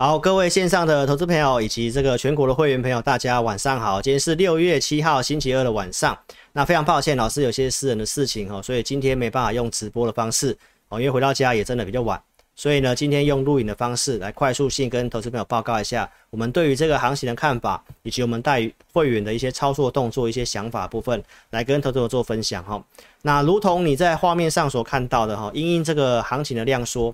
好，各位线上的投资朋友以及这个全国的会员朋友，大家晚上好。今天是六月七号星期二的晚上。那非常抱歉，老师有些私人的事情哦，所以今天没办法用直播的方式哦，因为回到家也真的比较晚，所以呢，今天用录影的方式来快速性跟投资朋友报告一下我们对于这个行情的看法，以及我们带会员的一些操作动作、一些想法部分，来跟投资朋友做分享哈。那如同你在画面上所看到的哈，因应这个行情的量缩。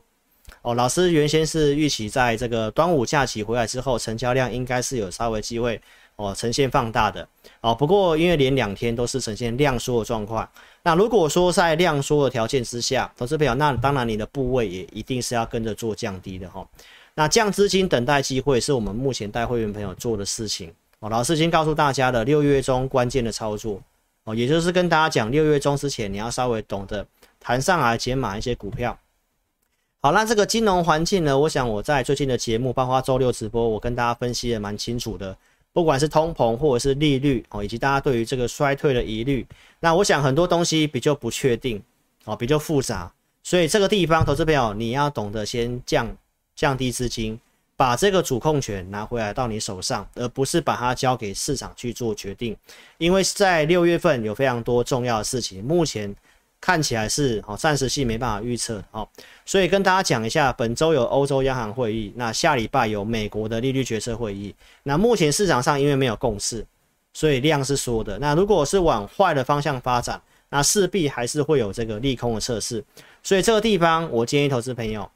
哦，老师原先是预期在这个端午假期回来之后，成交量应该是有稍微机会哦呈现放大的哦。不过因为连两天都是呈现量缩的状况，那如果说在量缩的条件之下，投资朋友，那当然你的部位也一定是要跟着做降低的哈、哦。那降资金等待机会是我们目前带会员朋友做的事情哦。老师已经告诉大家的六月中关键的操作哦，也就是跟大家讲六月中之前你要稍微懂得谈上来减码一些股票。好，那这个金融环境呢？我想我在最近的节目，包括周六直播，我跟大家分析的蛮清楚的。不管是通膨或者是利率哦，以及大家对于这个衰退的疑虑，那我想很多东西比较不确定哦，比较复杂。所以这个地方，投资朋友你要懂得先降降低资金，把这个主控权拿回来到你手上，而不是把它交给市场去做决定。因为在六月份有非常多重要的事情，目前。看起来是哦，暂时性没办法预测哦，所以跟大家讲一下，本周有欧洲央行会议，那下礼拜有美国的利率决策会议。那目前市场上因为没有共识，所以量是缩的。那如果是往坏的方向发展，那势必还是会有这个利空的测试。所以这个地方，我建议投资朋友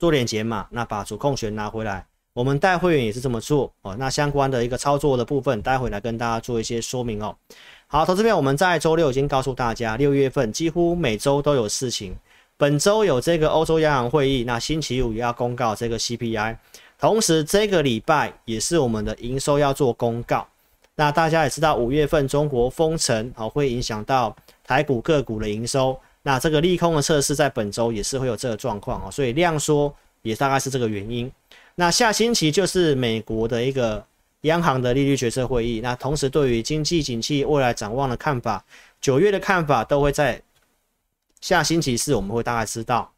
做点解码，那把主控权拿回来。我们带会员也是这么做哦。那相关的一个操作的部分，待会来跟大家做一些说明哦。好，投资面，我们在周六已经告诉大家，六月份几乎每周都有事情。本周有这个欧洲央行会议，那星期五也要公告这个 CPI，同时这个礼拜也是我们的营收要做公告。那大家也知道，五月份中国封城，好，会影响到台股个股的营收。那这个利空的测试在本周也是会有这个状况哦，所以量缩也大概是这个原因。那下星期就是美国的一个。央行的利率决策会议，那同时对于经济景气未来展望的看法，九月的看法都会在下星期四我们会大概知道。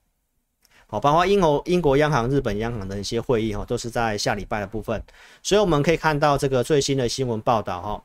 好，包括英欧、英国央行、日本央行的一些会议哈，都是在下礼拜的部分。所以我们可以看到这个最新的新闻报道哈，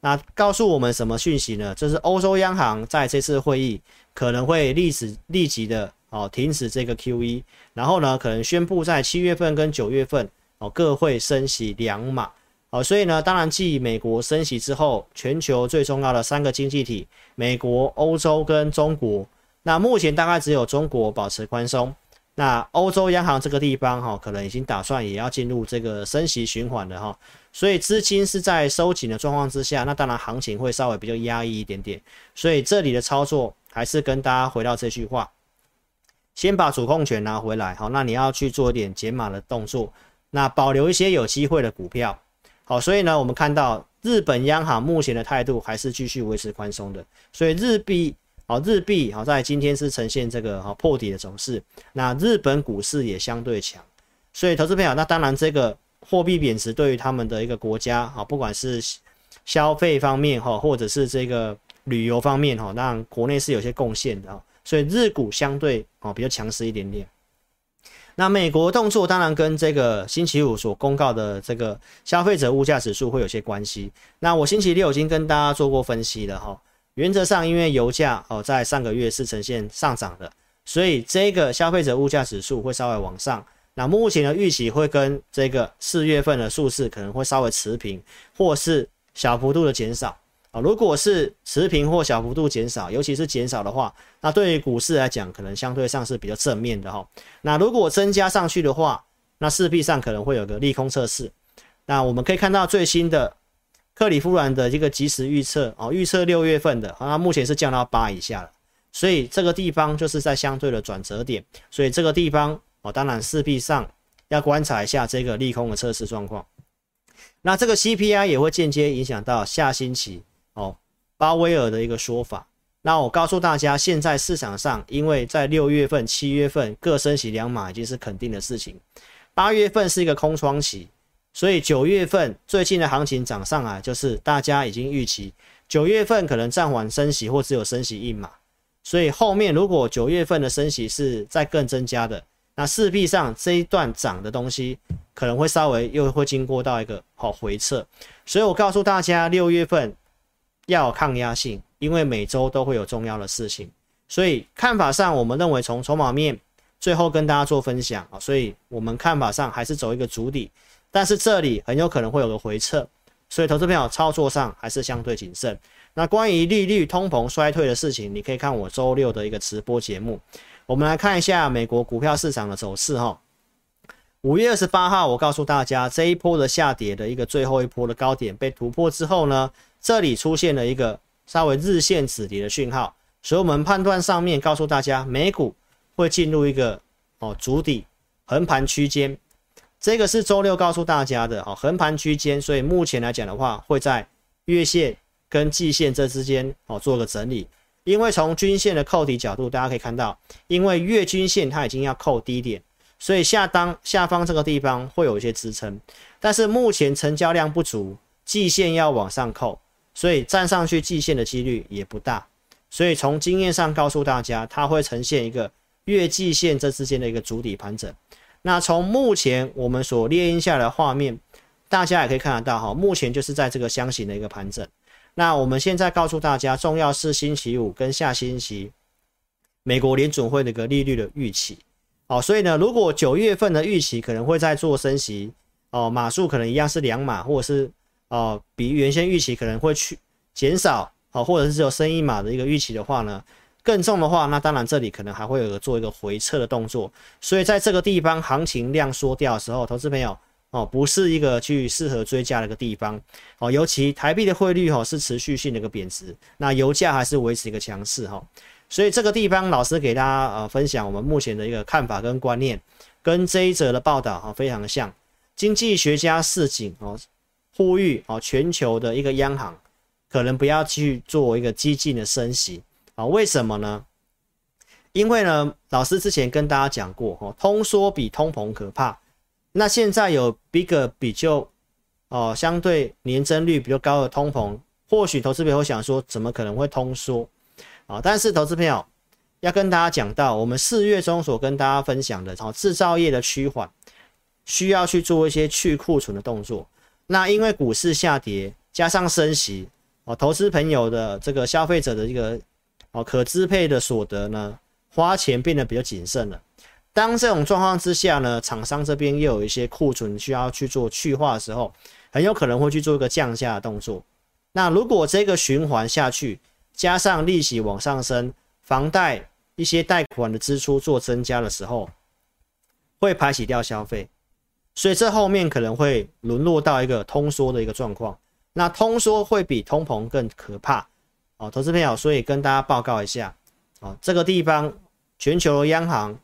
那告诉我们什么讯息呢？就是欧洲央行在这次会议可能会立即立即的哦停止这个 QE，然后呢可能宣布在七月份跟九月份哦各会升息两码。好，所以呢，当然，继美国升息之后，全球最重要的三个经济体，美国、欧洲跟中国，那目前大概只有中国保持宽松。那欧洲央行这个地方，哈，可能已经打算也要进入这个升息循环了，哈。所以资金是在收紧的状况之下，那当然行情会稍微比较压抑一点点。所以这里的操作还是跟大家回到这句话，先把主控权拿回来，好，那你要去做一点减码的动作，那保留一些有机会的股票。好，所以呢，我们看到日本央行目前的态度还是继续维持宽松的，所以日币，好，日币好在今天是呈现这个好破底的走势，那日本股市也相对强，所以投资朋友，那当然这个货币贬值对于他们的一个国家，好，不管是消费方面哈，或者是这个旅游方面哈，让国内是有些贡献的，所以日股相对哦比较强势一点点。那美国动作当然跟这个星期五所公告的这个消费者物价指数会有些关系。那我星期六已经跟大家做过分析了哈。原则上，因为油价哦在上个月是呈现上涨的，所以这个消费者物价指数会稍微往上。那目前的预期会跟这个四月份的数字可能会稍微持平，或是小幅度的减少。如果是持平或小幅度减少，尤其是减少的话，那对于股市来讲，可能相对上是比较正面的哈。那如果增加上去的话，那势必上可能会有个利空测试。那我们可以看到最新的克里夫兰的这个即时预测哦，预测六月份的，那目前是降到八以下了，所以这个地方就是在相对的转折点，所以这个地方哦，当然势必上要观察一下这个利空的测试状况。那这个 CPI 也会间接影响到下星期。哦，鲍威尔的一个说法。那我告诉大家，现在市场上，因为在六月份、七月份各升息两码已经是肯定的事情，八月份是一个空窗期，所以九月份最近的行情涨上来，就是大家已经预期九月份可能暂缓升息或只有升息一码，所以后面如果九月份的升息是再更增加的，那势必上这一段涨的东西可能会稍微又会经过到一个好回撤，所以我告诉大家，六月份要有抗压性，因为每周都会有重要的事情，所以看法上我们认为从筹码面最后跟大家做分享啊，所以我们看法上还是走一个主底，但是这里很有可能会有个回撤，所以投资朋友操作上还是相对谨慎。那关于利率、通膨、衰退的事情，你可以看我周六的一个直播节目。我们来看一下美国股票市场的走势哈。五月二十八号，我告诉大家，这一波的下跌的一个最后一波的高点被突破之后呢，这里出现了一个稍微日线止跌的讯号，所以我们判断上面告诉大家，美股会进入一个哦筑底横盘区间。这个是周六告诉大家的哦，横盘区间，所以目前来讲的话，会在月线。跟季线这之间哦做个整理，因为从均线的扣底角度，大家可以看到，因为月均线它已经要扣低点，所以下当下方这个地方会有一些支撑，但是目前成交量不足，季线要往上扣，所以站上去季线的几率也不大，所以从经验上告诉大家，它会呈现一个月季线这之间的一个主底盘整。那从目前我们所列印下来的画面，大家也可以看得到哈，目前就是在这个箱型的一个盘整。那我们现在告诉大家，重要是星期五跟下星期美国联准会的一个利率的预期。哦，所以呢，如果九月份的预期可能会在做升息，哦，码数可能一样是两码，或者是哦比原先预期可能会去减少，哦，或者是有升一码的一个预期的话呢，更重的话，那当然这里可能还会有一个做一个回撤的动作。所以在这个地方行情量缩掉的时候，投资朋友。哦，不是一个去适合追加的一个地方哦，尤其台币的汇率哈是持续性的一个贬值，那油价还是维持一个强势哈，所以这个地方老师给大家呃分享我们目前的一个看法跟观念，跟这一则的报道哈非常的像，经济学家示警哦，呼吁哦全球的一个央行可能不要去做一个激进的升息啊，为什么呢？因为呢，老师之前跟大家讲过哦，通缩比通膨可怕。那现在有一个比较哦，相对年增率比较高的通膨，或许投资朋友想说，怎么可能会通缩啊？但是投资朋友要跟大家讲到，我们四月中所跟大家分享的，哦，制造业的趋缓需要去做一些去库存的动作。那因为股市下跌，加上升息哦，投资朋友的这个消费者的一个哦可支配的所得呢，花钱变得比较谨慎了。当这种状况之下呢，厂商这边又有一些库存需要去做去化的时候，很有可能会去做一个降价的动作。那如果这个循环下去，加上利息往上升，房贷一些贷款的支出做增加的时候，会排挤掉消费，所以这后面可能会沦落到一个通缩的一个状况。那通缩会比通膨更可怕哦，投资朋友，所以跟大家报告一下哦，这个地方全球央行。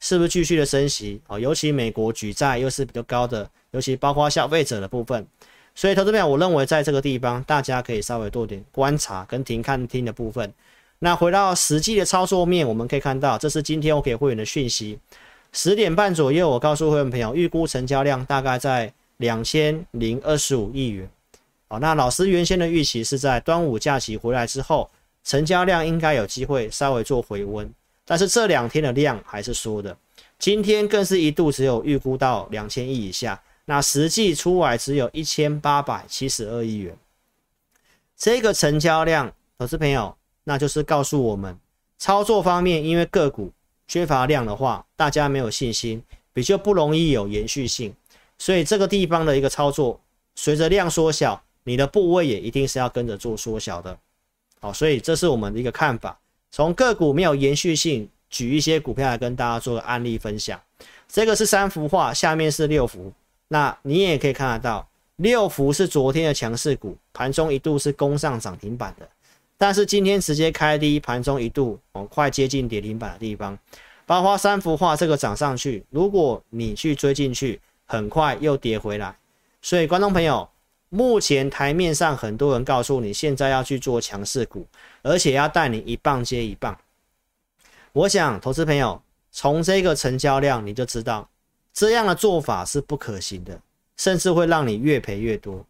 是不是继续的升息啊？尤其美国举债又是比较高的，尤其包括消费者的部分，所以投资朋友，我认为在这个地方大家可以稍微多点观察跟停看听的部分。那回到实际的操作面，我们可以看到，这是今天我给会员的讯息。十点半左右，我告诉会员朋友，预估成交量大概在两千零二十五亿元。好，那老师原先的预期是在端午假期回来之后，成交量应该有机会稍微做回温。但是这两天的量还是缩的，今天更是一度只有预估到两千亿以下，那实际出来只有一千八百七十二亿元。这个成交量，投资朋友，那就是告诉我们，操作方面，因为个股缺乏量的话，大家没有信心，比较不容易有延续性，所以这个地方的一个操作，随着量缩小，你的部位也一定是要跟着做缩小的。好，所以这是我们的一个看法。从个股没有延续性，举一些股票来跟大家做个案例分享。这个是三幅画，下面是六幅。那你也可以看得到，六幅是昨天的强势股，盘中一度是攻上涨停板的，但是今天直接开低，盘中一度哦快接近跌停板的地方。包括三幅画这个涨上去，如果你去追进去，很快又跌回来。所以观众朋友。目前台面上很多人告诉你，现在要去做强势股，而且要带你一棒接一棒。我想，投资朋友从这个成交量你就知道，这样的做法是不可行的，甚至会让你越赔越多。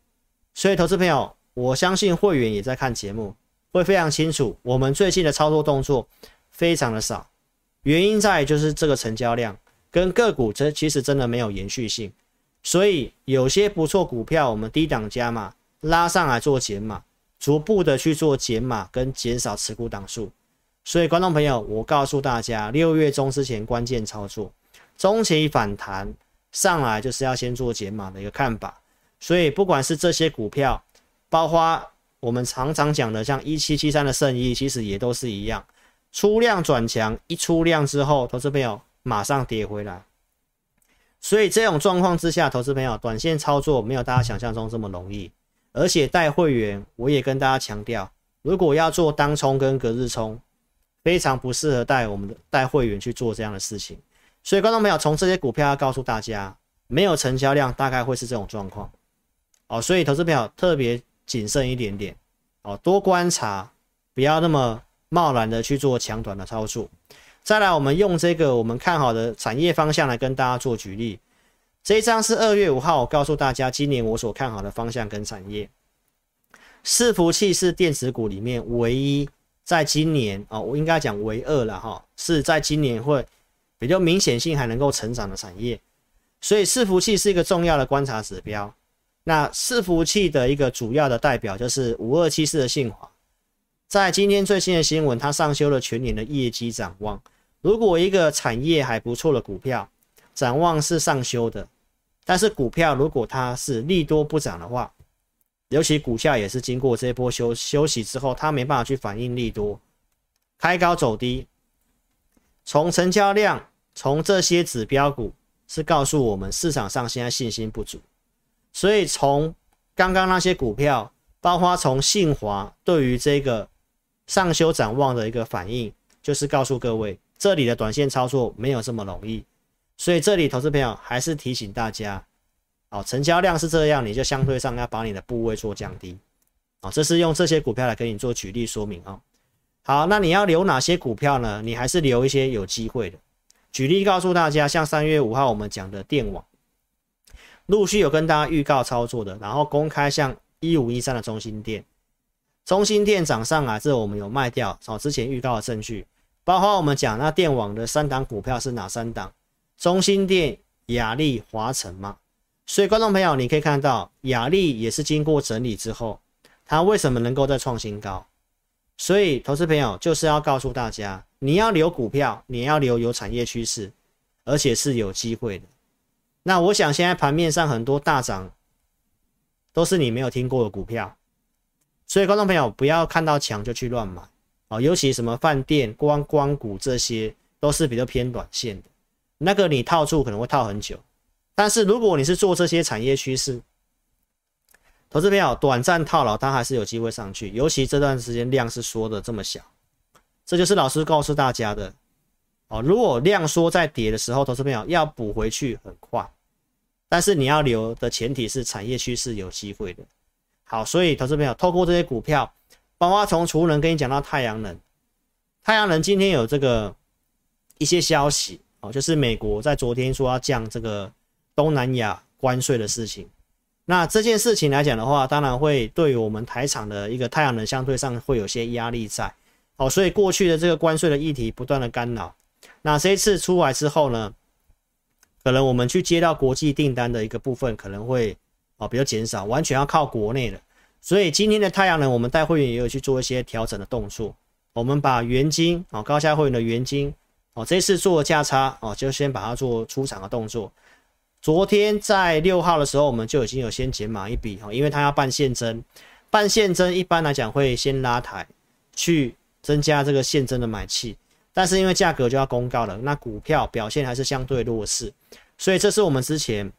所以，投资朋友，我相信会员也在看节目，会非常清楚，我们最近的操作动作非常的少，原因在就是这个成交量。跟个股这其实真的没有延续性，所以有些不错股票我们低档加码，拉上来做减码，逐步的去做减码跟减少持股档数。所以观众朋友，我告诉大家，六月中之前关键操作，中期反弹上来就是要先做减码的一个看法。所以不管是这些股票，包括我们常常讲的像一七七三的圣一，其实也都是一样，出量转强，一出量之后，投资朋友马上跌回来。所以这种状况之下，投资朋友短线操作没有大家想象中这么容易，而且带会员，我也跟大家强调，如果要做当冲跟隔日冲。非常不适合带我们的带会员去做这样的事情，所以观众朋友，从这些股票要告诉大家，没有成交量大概会是这种状况哦，所以投资朋友特别谨慎一点点哦，多观察，不要那么贸然的去做强短的操作。再来，我们用这个我们看好的产业方向来跟大家做举例，这一张是二月五号，我告诉大家今年我所看好的方向跟产业，伺服器是电子股里面唯一。在今年哦，我应该讲唯二了哈，是在今年会比较明显性还能够成长的产业，所以伺服器是一个重要的观察指标。那伺服器的一个主要的代表就是五二七四的信驊，在今天最新的新闻，它上修了全年的业绩展望。如果一个产业还不错的股票，展望是上修的，但是股票如果它是利多不涨的话，尤其股价也是经过这一波休休息之后，它没办法去反应利多，开高走低。从成交量，从这些指标股是告诉我们市场上现在信心不足，所以从刚刚那些股票，包括从信华对于这个上修展望的一个反应，就是告诉各位，这里的短线操作没有这么容易。所以这里投资朋友还是提醒大家。好，成交量是这样，你就相对上要把你的部位做降低。好，这是用这些股票来给你做举例说明啊。好，那你要留哪些股票呢？你还是留一些有机会的。举例告诉大家，像三月五号我们讲的电网，陆续有跟大家预告操作的，然后公开像一五一三的中心店，中心店涨上来之后，我们有卖掉，找之前预告的证据，包括我们讲那电网的三档股票是哪三档？中心店、亚力、华城嘛。所以，观众朋友，你可以看到，亚力也是经过整理之后，它为什么能够再创新高？所以，投资朋友就是要告诉大家，你要留股票，你要留有产业趋势，而且是有机会的。那我想，现在盘面上很多大涨，都是你没有听过的股票。所以，观众朋友不要看到强就去乱买啊，尤其什么饭店、光光股这些，都是比较偏短线的，那个你套住可能会套很久。但是如果你是做这些产业趋势，投资朋友短暂套牢，它还是有机会上去。尤其这段时间量是缩的这么小，这就是老师告诉大家的哦。如果量缩在跌的时候，投资朋友要补回去很快，但是你要留的前提是产业趋势有机会的。好，所以投资朋友透过这些股票，包括从储能跟你讲到太阳能，太阳能今天有这个一些消息哦，就是美国在昨天说要降这个。东南亚关税的事情，那这件事情来讲的话，当然会对于我们台厂的一个太阳能相对上会有些压力在，哦，所以过去的这个关税的议题不断的干扰，那这一次出来之后呢，可能我们去接到国际订单的一个部分可能会哦比较减少，完全要靠国内的，所以今天的太阳能，我们带会员也有去做一些调整的动作，我们把元晶哦高价会员的元晶哦这次做价差哦，就先把它做出场的动作。昨天在六号的时候，我们就已经有先减码一笔哈，因为它要办现增，办现增一般来讲会先拉抬，去增加这个现增的买气，但是因为价格就要公告了，那股票表现还是相对弱势，所以这是我们之前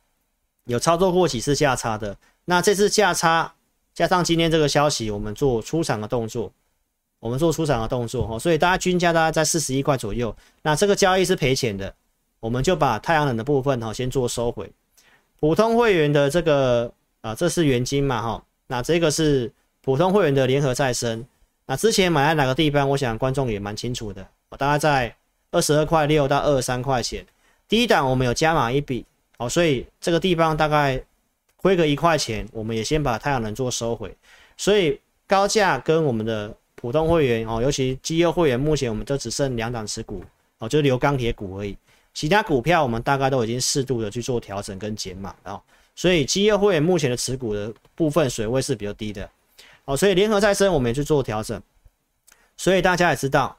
有操作过几次价差的，那这次价差加上今天这个消息，我们做出场的动作，我们做出场的动作哈，所以大家均价大概在四十一块左右，那这个交易是赔钱的。我们就把太阳能的部分哈先做收回，普通会员的这个啊，这是元金嘛哈，那这个是普通会员的联合再生，那之前买在哪个地方？我想观众也蛮清楚的，大概在二十二块六到二十三块钱，第一档我们有加码一笔，哦，所以这个地方大概亏个一块钱，我们也先把太阳能做收回，所以高价跟我们的普通会员哦，尤其绩优会员，目前我们都只剩两档持股哦，就留钢铁股而已。其他股票我们大概都已经适度的去做调整跟减码啊，所以基业会员目前的持股的部分水位是比较低的，哦，所以联合再生我们也去做调整，所以大家也知道，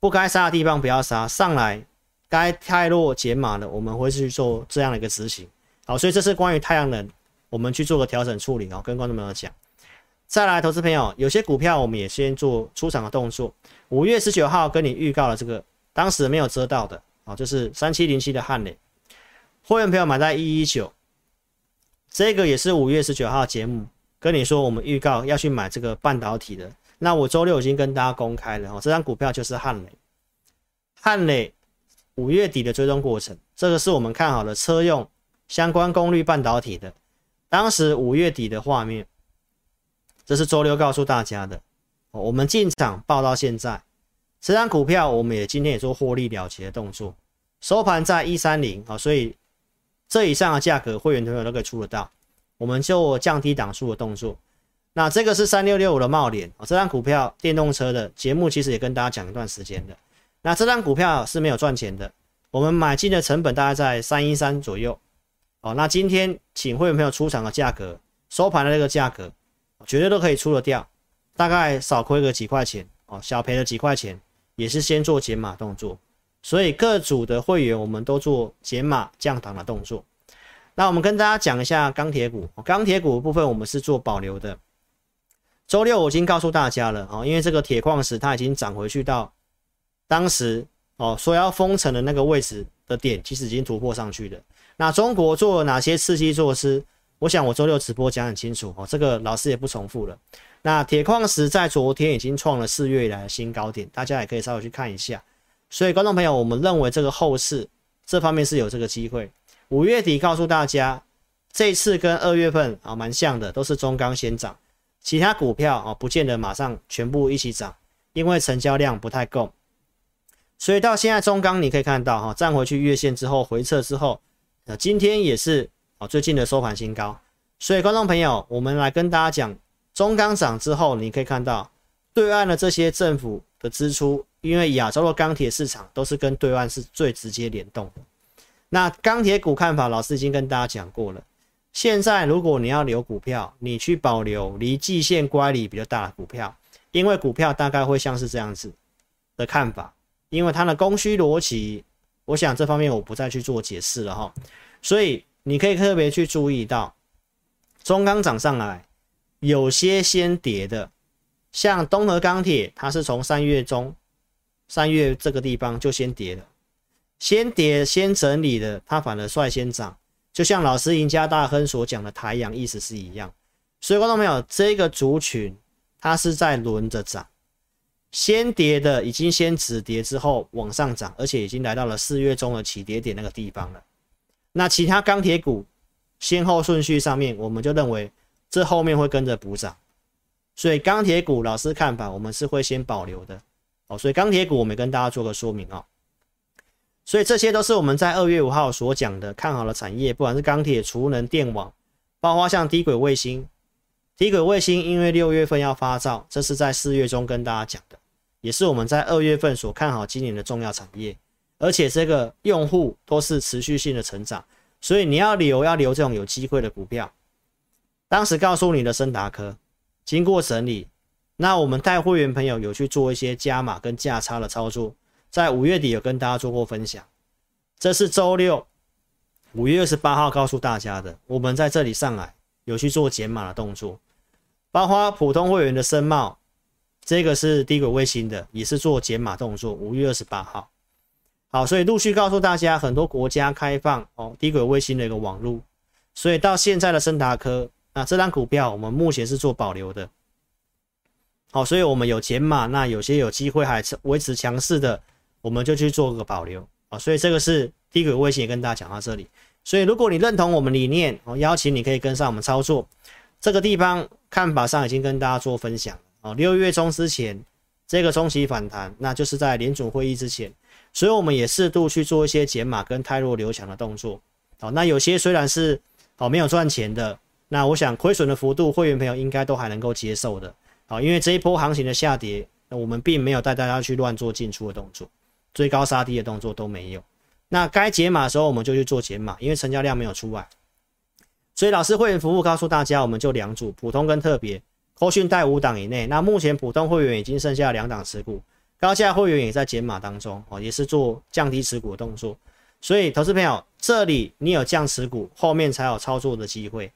不该杀的地方不要杀，上来该太弱减码的我们会去做这样的一个执行，好，所以这是关于太阳能我们去做个调整处理哦，跟观众朋友讲。再来，投资朋友，有些股票我们也先做出场的动作。五月十九号跟你预告了这个，当时没有遮到的啊，就是三七零七的汉磊，会员朋友买在一一九，这个也是五月十九号节目跟你说，我们预告要去买这个半导体的。那我周六已经跟大家公开了哦，这张股票就是汉磊，汉磊五月底的追踪过程，这个是我们看好的车用相关功率半导体的，当时五月底的画面。这是周六告诉大家的，我们进场报到现在，这张股票我们也今天也做获利了结的动作，收盘在一三零啊，所以这以上的价格会员朋友都可以出得到，我们就降低档数的动作。那这个是三六六五的贸联啊，这张股票电动车的节目其实也跟大家讲一段时间的，那这张股票是没有赚钱的，我们买进的成本大概在三一三左右，哦，那今天请会员朋友出场的价格，收盘的这个价格。绝对都可以出得掉，大概少亏个几块钱哦，小赔了几块钱，也是先做减码动作。所以各组的会员我们都做减码降档的动作。那我们跟大家讲一下钢铁股，钢铁股部分我们是做保留的。周六我已经告诉大家了啊，因为这个铁矿石它已经涨回去到当时哦说要封城的那个位置的点，其实已经突破上去了。那中国做了哪些刺激措施？我想我周六直播讲很清楚哦，这个老师也不重复了。那铁矿石在昨天已经创了四月以来的新高点，大家也可以稍微去看一下。所以观众朋友，我们认为这个后市这方面是有这个机会。五月底告诉大家，这次跟二月份啊蛮像的，都是中钢先涨，其他股票啊不见得马上全部一起涨，因为成交量不太够。所以到现在中钢你可以看到哈，站回去月线之后回撤之后，呃今天也是。哦，最近的收盘新高，所以观众朋友，我们来跟大家讲，中钢涨之后，你可以看到对岸的这些政府的支出，因为亚洲的钢铁市场都是跟对岸是最直接联动的。那钢铁股看法，老师已经跟大家讲过了。现在如果你要留股票，你去保留离季线乖离比较大的股票，因为股票大概会像是这样子的看法，因为它的供需逻辑，我想这方面我不再去做解释了哈，所以。你可以特别去注意到，中钢涨上来，有些先跌的，像东和钢铁，它是从三月中、三月这个地方就先跌了，先跌先整理的，它反而率先涨，就像老师赢家大亨所讲的台阳意思是一样。所以观众朋友，这个族群它是在轮着涨，先跌的已经先止跌之后往上涨，而且已经来到了四月中的起跌点那个地方了。那其他钢铁股先后顺序上面，我们就认为这后面会跟着补涨，所以钢铁股老师看法，我们是会先保留的哦。所以钢铁股我们跟大家做个说明哦。所以这些都是我们在二月五号所讲的看好的产业，不管是钢铁、储能、电网，包括像低轨卫星。低轨卫星因为六月份要发照，这是在四月中跟大家讲的，也是我们在二月份所看好今年的重要产业。而且这个用户都是持续性的成长，所以你要留要留这种有机会的股票。当时告诉你的升达科，经过整理，那我们带会员朋友有去做一些加码跟价差的操作，在五月底有跟大家做过分享。这是周六五月二十八号告诉大家的，我们在这里上来有去做减码的动作，包括普通会员的申茂，这个是低轨卫星的，也是做减码动作。五月二十八号。好，所以陆续告诉大家，很多国家开放哦低轨卫星的一个网络，所以到现在的升达科，那这张股票我们目前是做保留的。好，所以我们有减码，那有些有机会还是维持强势的，我们就去做个保留啊。所以这个是低轨卫星也跟大家讲到这里。所以如果你认同我们理念，我邀请你可以跟上我们操作。这个地方看法上已经跟大家做分享啊。六月中之前这个中期反弹，那就是在联准会议之前。所以我们也适度去做一些减码跟汰弱留强的动作，好，那有些虽然是好没有赚钱的，那我想亏损的幅度，会员朋友应该都还能够接受的，好，因为这一波行情的下跌，那我们并没有带大家去乱做进出的动作，追高杀低的动作都没有，那该减码的时候我们就去做减码，因为成交量没有出来。所以老师会员服务告诉大家，我们就两组，普通跟特别，扣讯带五档以内。那目前普通会员已经剩下两档持股，高价会员也在减码当中哦，也是做降低持股的动作。所以投资朋友，这里你有降持股，后面才有操作的机会。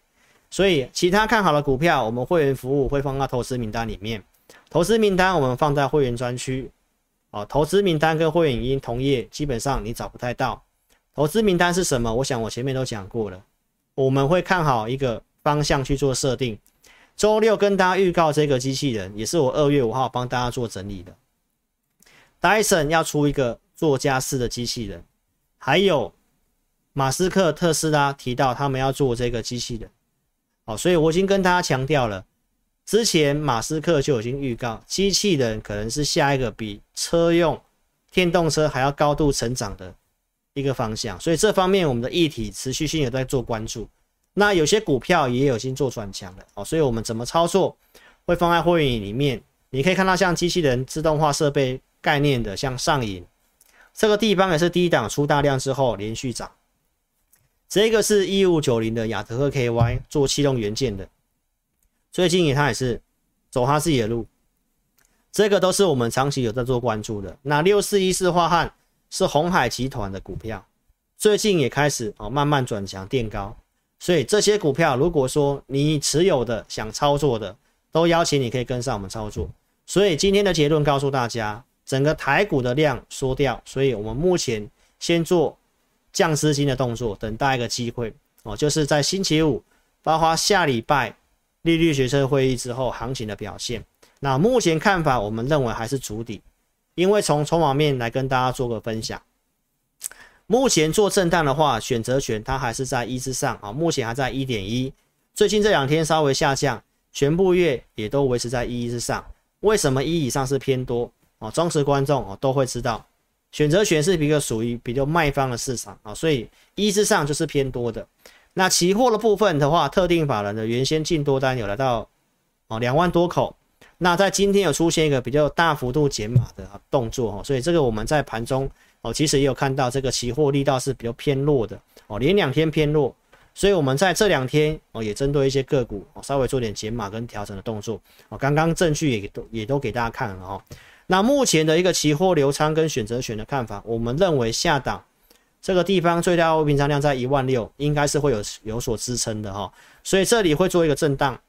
所以其他看好的股票，我们会员服务会放到投资名单里面。投资名单我们放在会员专区。哦，投资名单跟会员影音同业，基本上你找不太到。投资名单是什么？我想我前面都讲过了。我们会看好一个方向去做设定。周六跟大家预告这个机器人，也是我二月五号帮大家做整理的。Dyson 要出一个做家事的机器人，还有马斯克特斯拉提到他们要做这个机器人。哦，所以我已经跟大家强调了。之前马斯克就已经预告，机器人可能是下一个比车用电动车还要高度成长的一个方向，所以这方面我们的议题持续性也在做关注。那有些股票也有已经做转强了哦，所以我们怎么操作会放在会员里面。你可以看到像机器人自动化设备概念的，像上影这个地方也是低档出大量之后连续涨。这个是一五九零的亚德克 KY 做气动元件的。最近也他也是走他自己的路，这个都是我们长期有在做关注的。那六四一四樺汉是鸿海集团的股票，最近也开始哦慢慢转强垫高，所以这些股票如果说你持有的想操作的，都邀请你可以跟上我们操作。所以今天的结论告诉大家，整个台股的量缩掉，所以我们目前先做降资金的动作，等待一个机会哦，就是在星期五，包括下礼拜。利率决策会议之后，行情的表现。那目前看法，我们认为还是筑底，因为从筹码面来跟大家做个分享。目前做震荡的话，选择权它还是在一之上啊，目前还在一点一。最近这两天稍微下降，全部月也都维持在一之上。为什么一以上是偏多？哦，忠实观众哦都会知道，选择权是一个属于比较卖方的市场啊，所以一之上就是偏多的。那期货的部分的话，特定法人的原先净多单有来到哦两万多口，那在今天有出现一个比较大幅度减码的动作哦，所以这个我们在盘中哦其实也有看到这个期货力道是比较偏弱的哦，连两天偏弱，所以我们在这两天哦也针对一些个股哦稍微做点减码跟调整的动作哦，刚刚证据也都也都给大家看了哦，那目前的一个期货流仓跟选择权的看法，我们认为下档。这个地方最大未平仓量在一万六，应该是会有有所支撑的哈，所以这里会做一个震荡，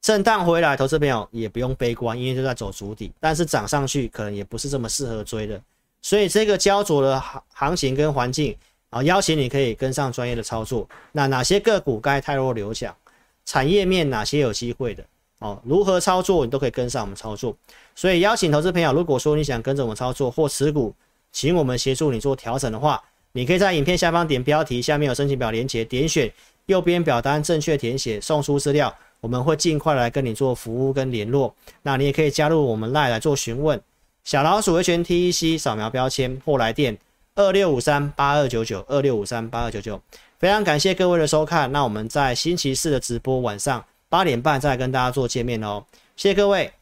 震荡回来，投资朋友也不用悲观，因为就在走足底，但是涨上去可能也不是这么适合追的，所以这个焦灼的行行情跟环境啊，邀请你可以跟上专业的操作。那哪些个股该汰弱留强，产业面哪些有机会的哦，如何操作你都可以跟上我们操作。所以邀请投资朋友，如果说你想跟着我们操作或持股。请我们协助你做调整的话，你可以在影片下方点标题，下面有申请表连结，点选右边表单正确填写，送出资料，我们会尽快来跟你做服务跟联络。那你也可以加入我们 LINE 来做询问，小老鼠维权 TEC 扫描标签或来电二六五三八二九九二六五三八二九九。非常感谢各位的收看，那我们在星期四的直播晚上八点半再跟大家做见面哦，谢谢各位。